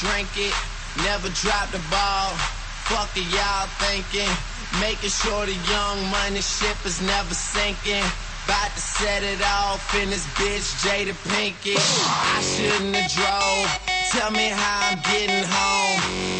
drink it. Never drop the ball. Fuck it, y'all thinking. Making sure the young money ship is never sinking. About to set it off in this bitch, Jada Pinkett. I shouldn't have drove. Tell me how I'm getting home.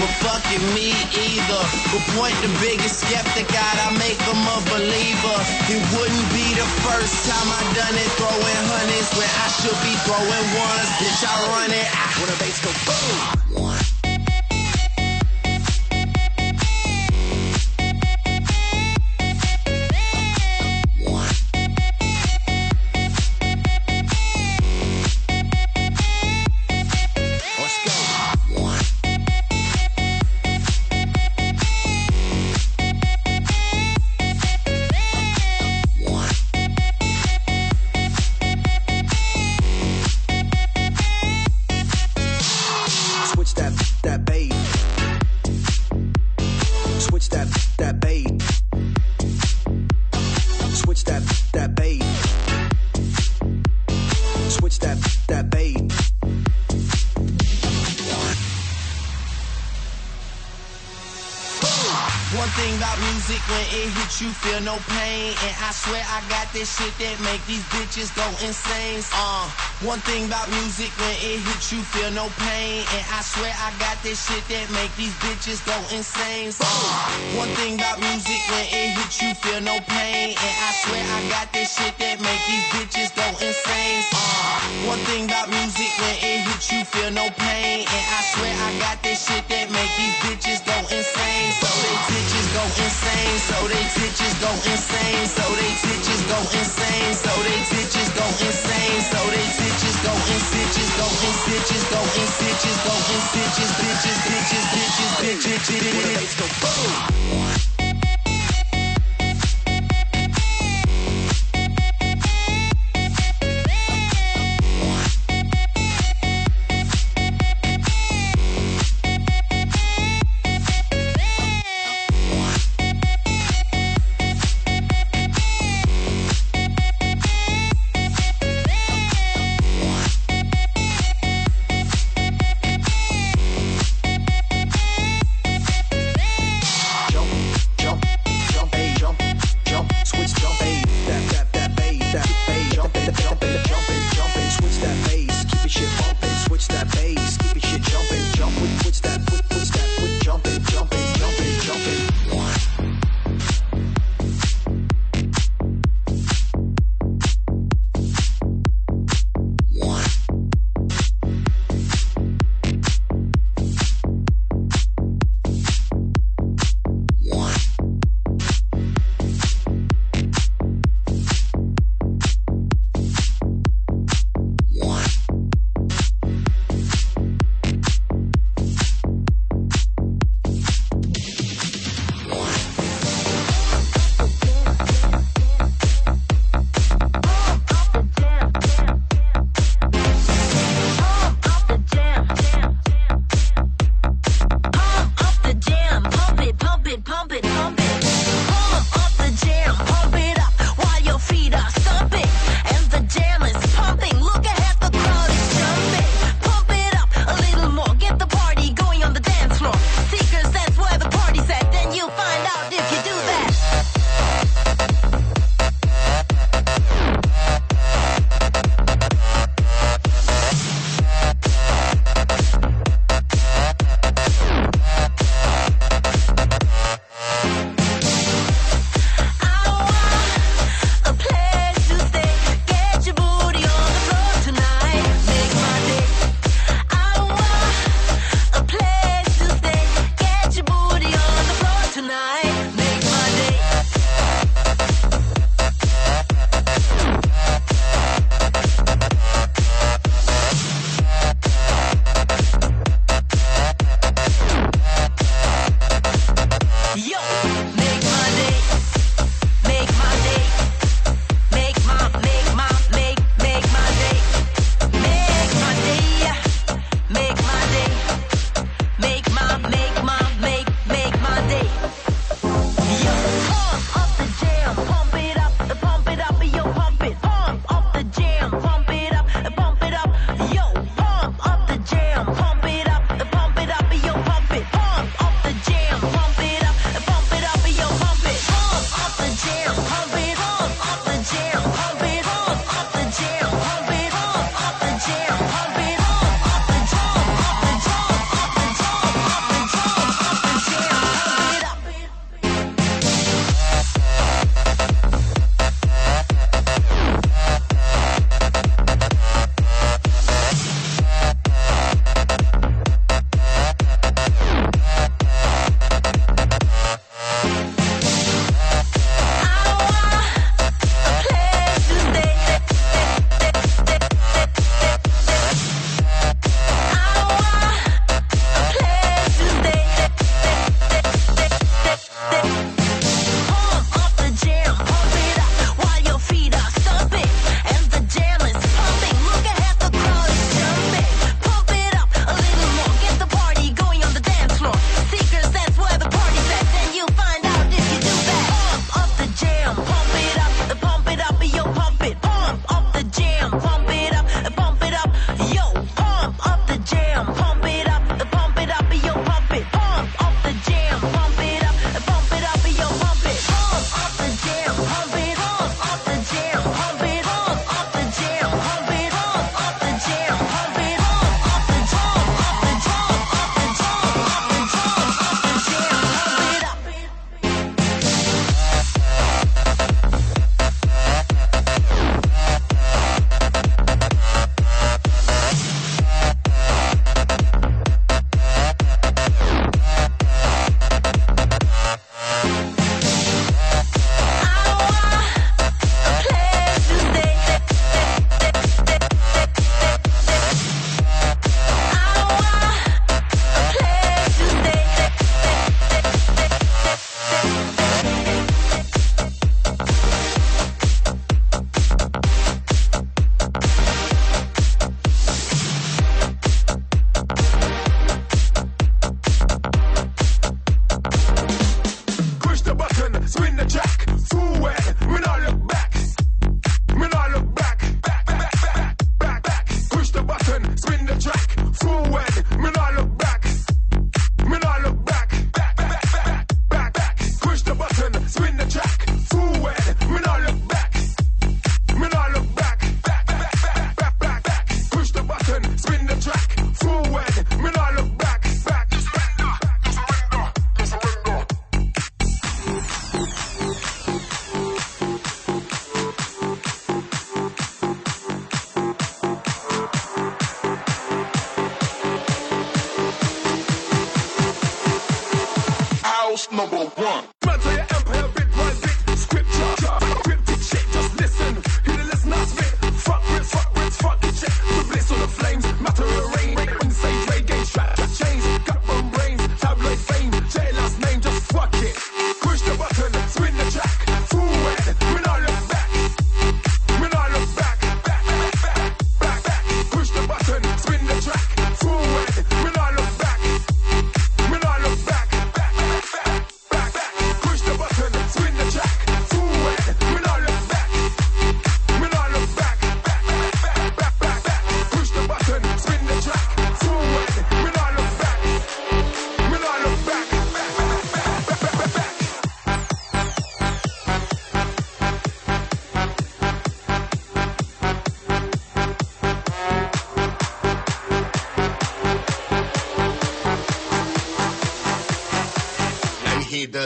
but fucking me either. But point the biggest skeptic out, I make them a believer. It wouldn't be the first time I done it, throwing honeys when I should be throwing ones. Bitch, I run it. I when the bass go boom. Let's this shit that make these bitches go insane. Uh, one thing about music, when it hits you, feel no pain. And I swear I got this shit that make these bitches go insane. Uh, one thing about music, when it hits you, feel no pain. And I swear I got this shit that make these bitches go insane. Uh, one thing about music, when it hits you, feel no pain. And I swear I got this shit that make these bitches go insane. So they bitches go insane. So they bitches go insane. So they insane. So they bitches go insane. So they bitches go in bitches go in bitches go in bitches go in bitches bitches bitches bitches bitches bitches. When the bass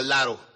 me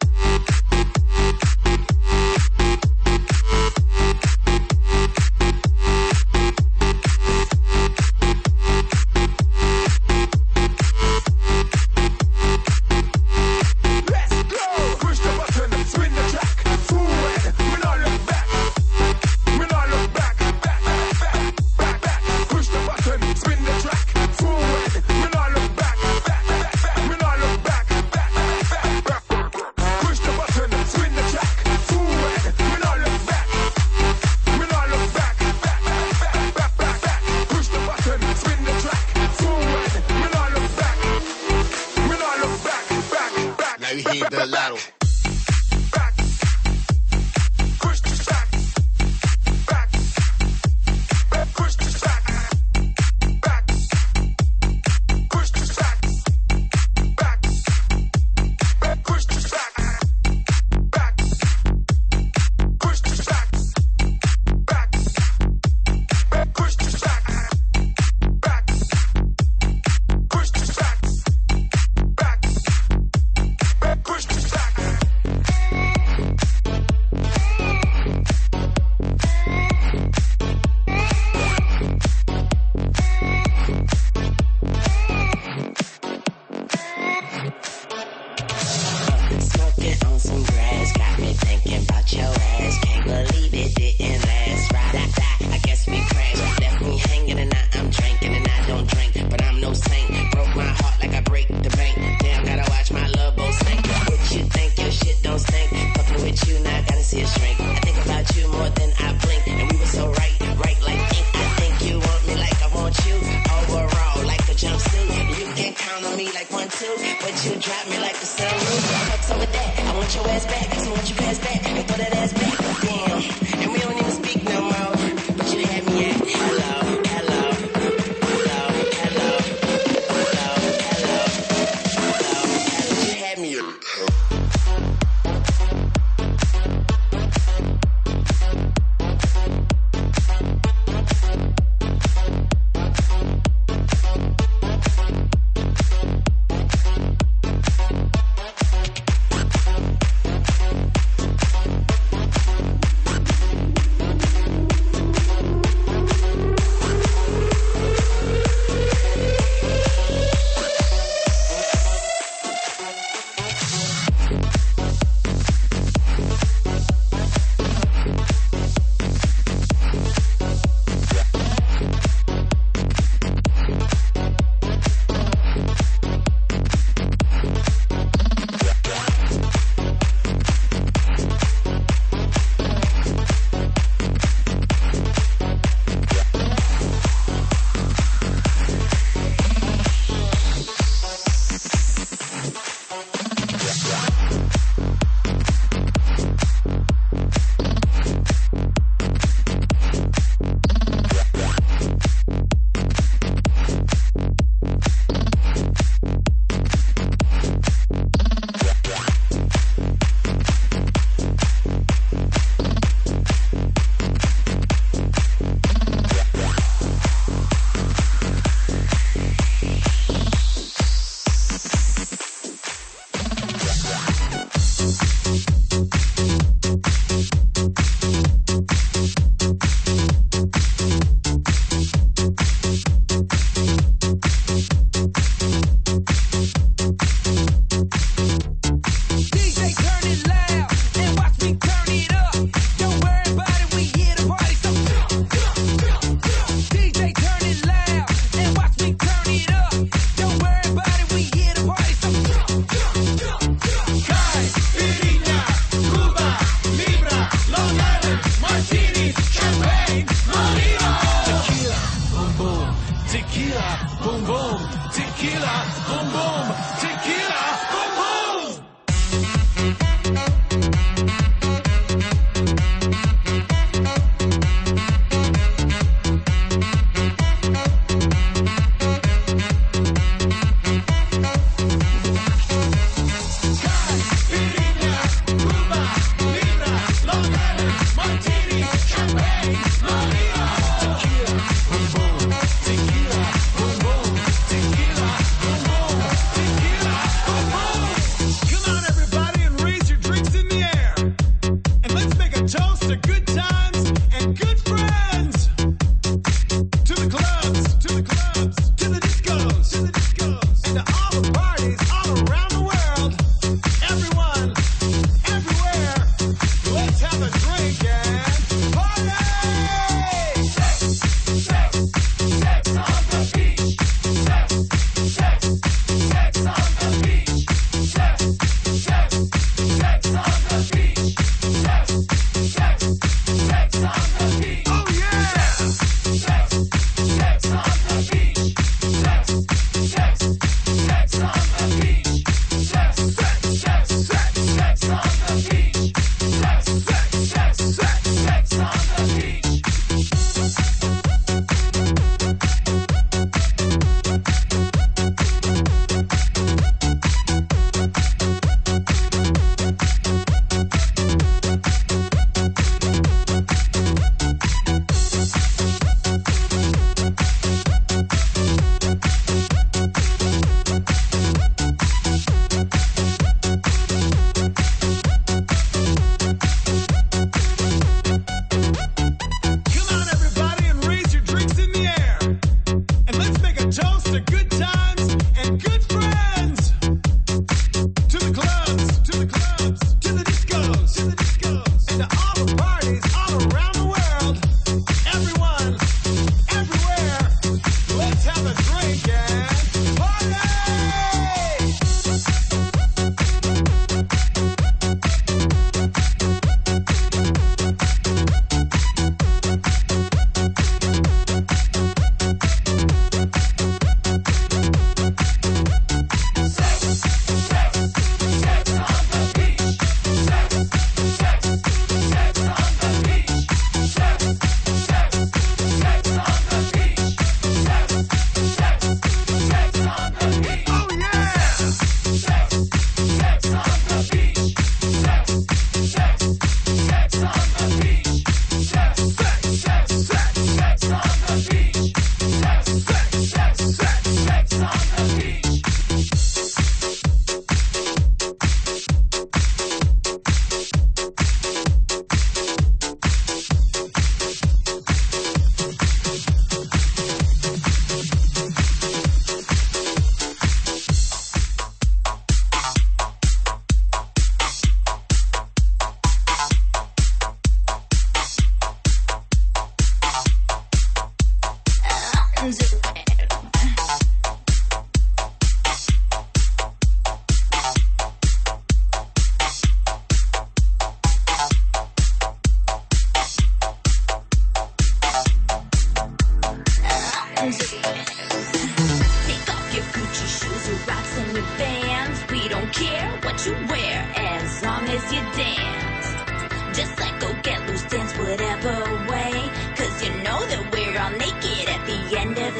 Take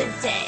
the day.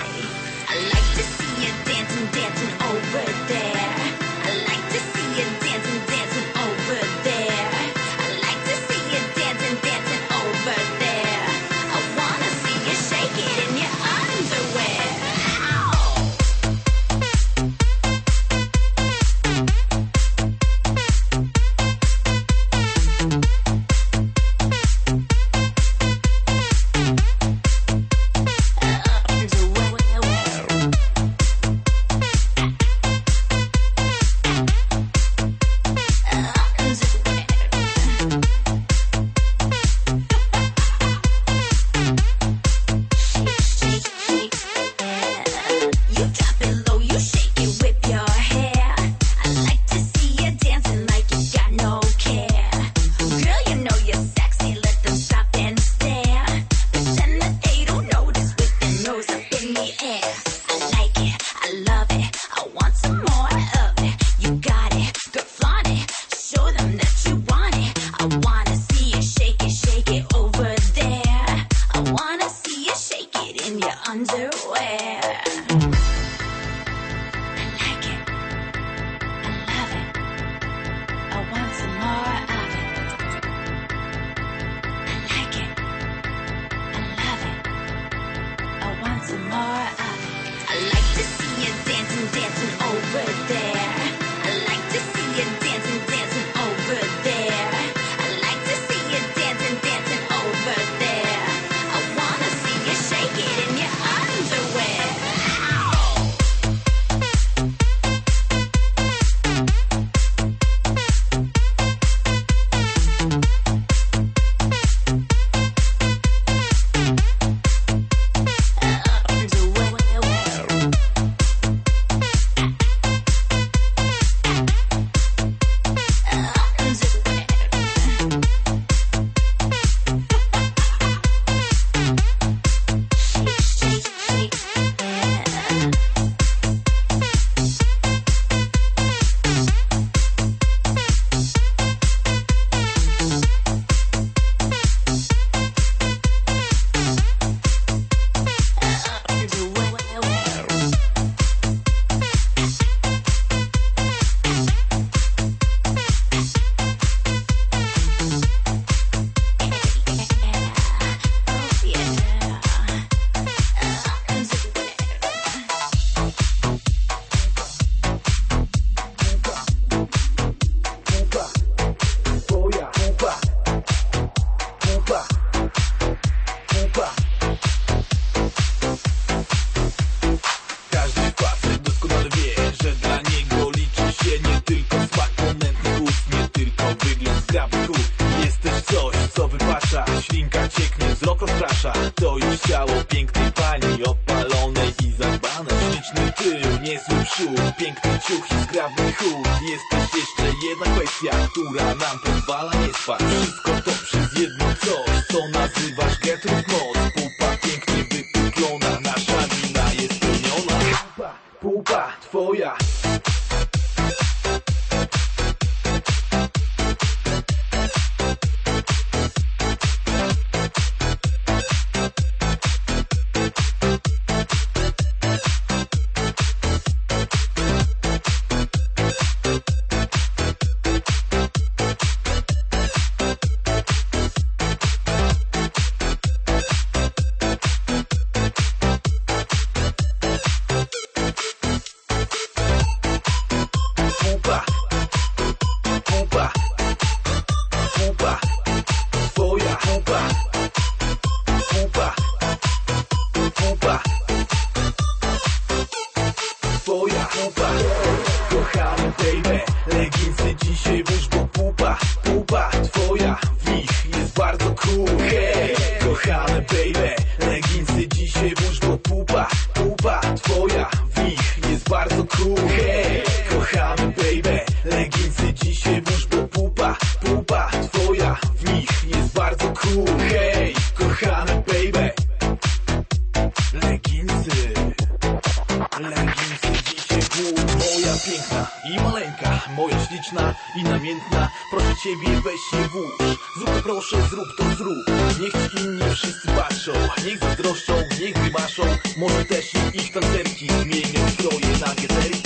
gdy maszą Może też i ich tancerki zmienią stroje na gezerki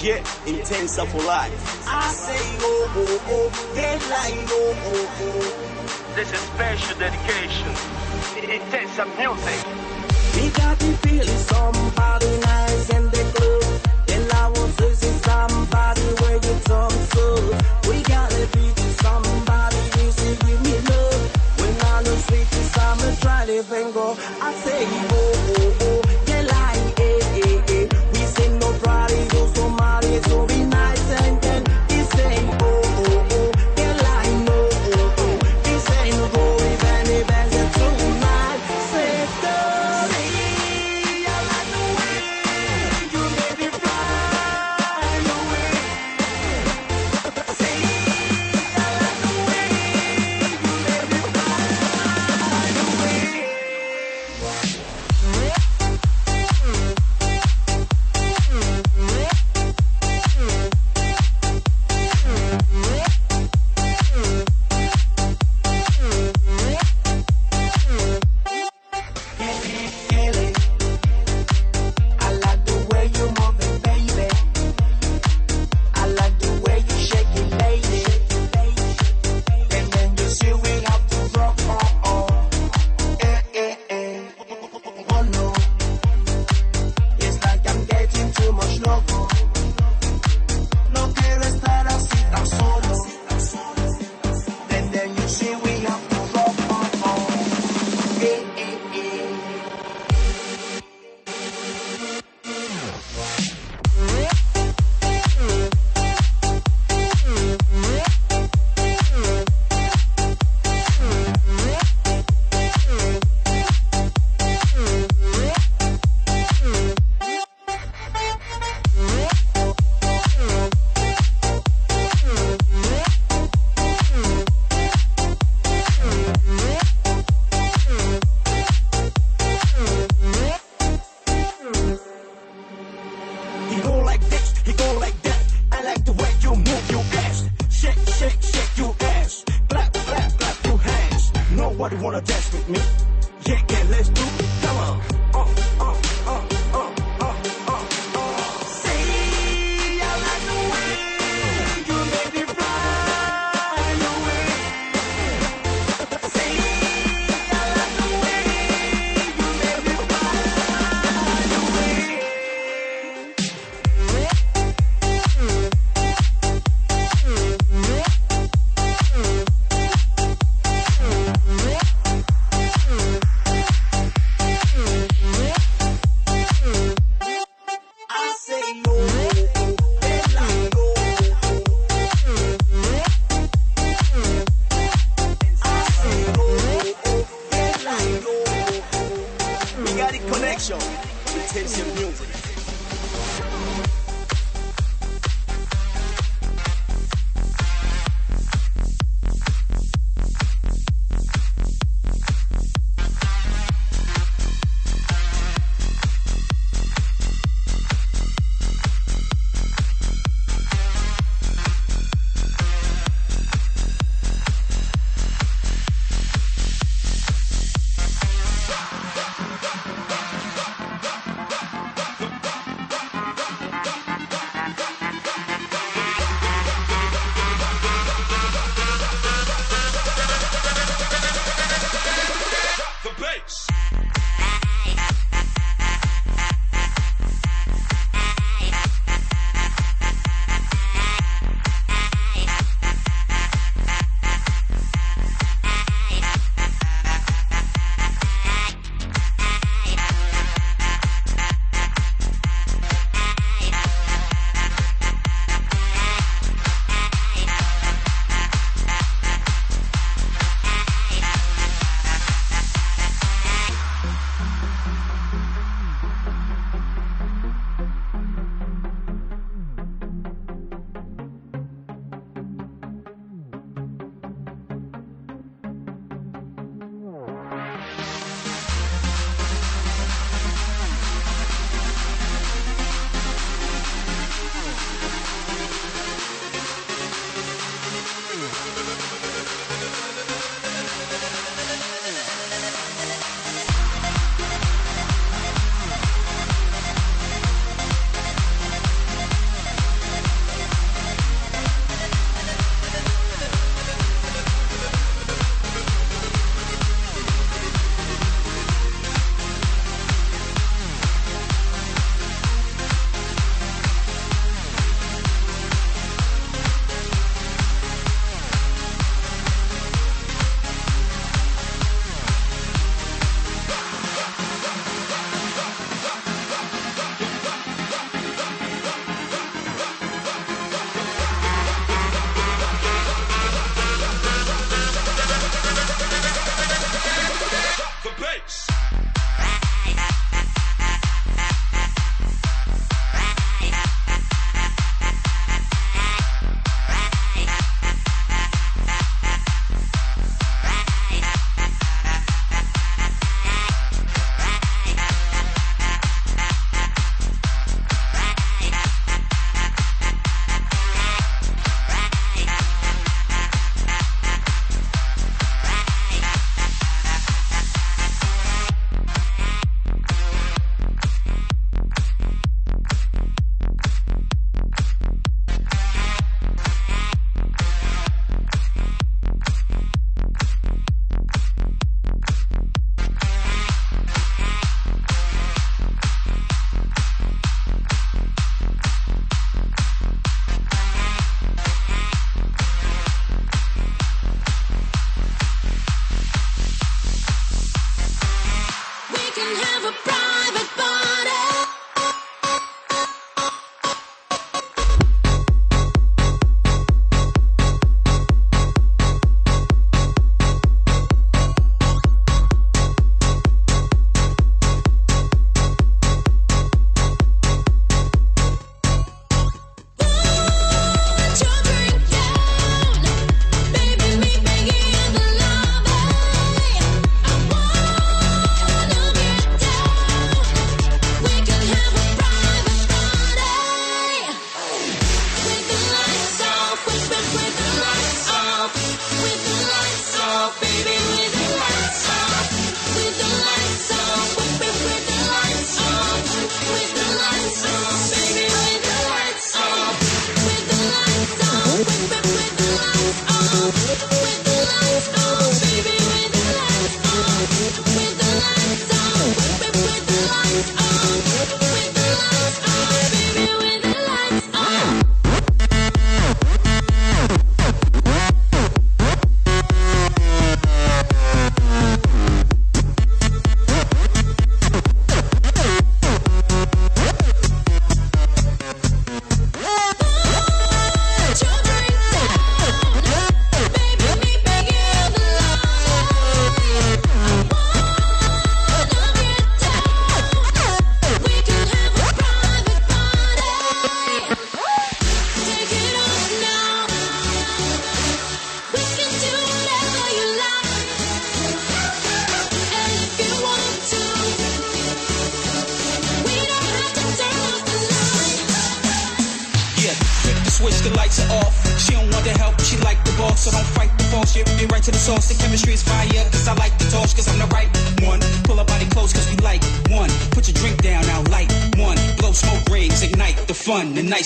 get intenser for life. I say, oh, oh, oh, they like, oh, oh, oh. This is special dedication. Intense Intenser music. We got to feel somebody nice in the club, And I want to see somebody where you talk so.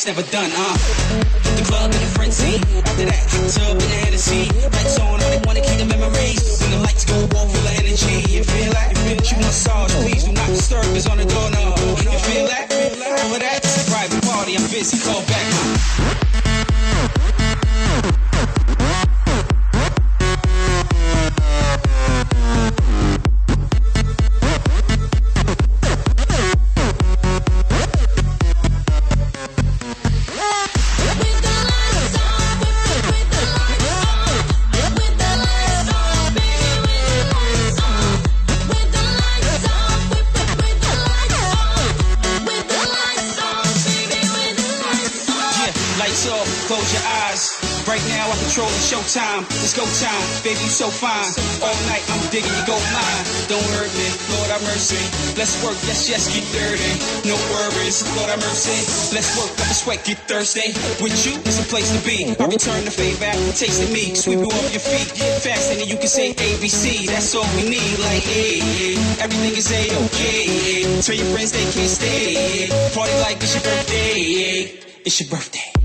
never done. close your eyes. Right now I control the showtime. It's go time, baby, you so fine. All night I'm digging your gold mine. Don't hurt me, Lord have mercy. Let's work, yes, yes, get dirty. No worries, Lord have mercy. Let's work up a sweat, get thirsty. With you, it's a place to be. I return the favor taste the meat. Sweep you off your feet, get faster than you can say ABC. That's all we need, like hey, everything is a okay. Tell your friends they can't stay. Party like it's your birthday. It's your birthday.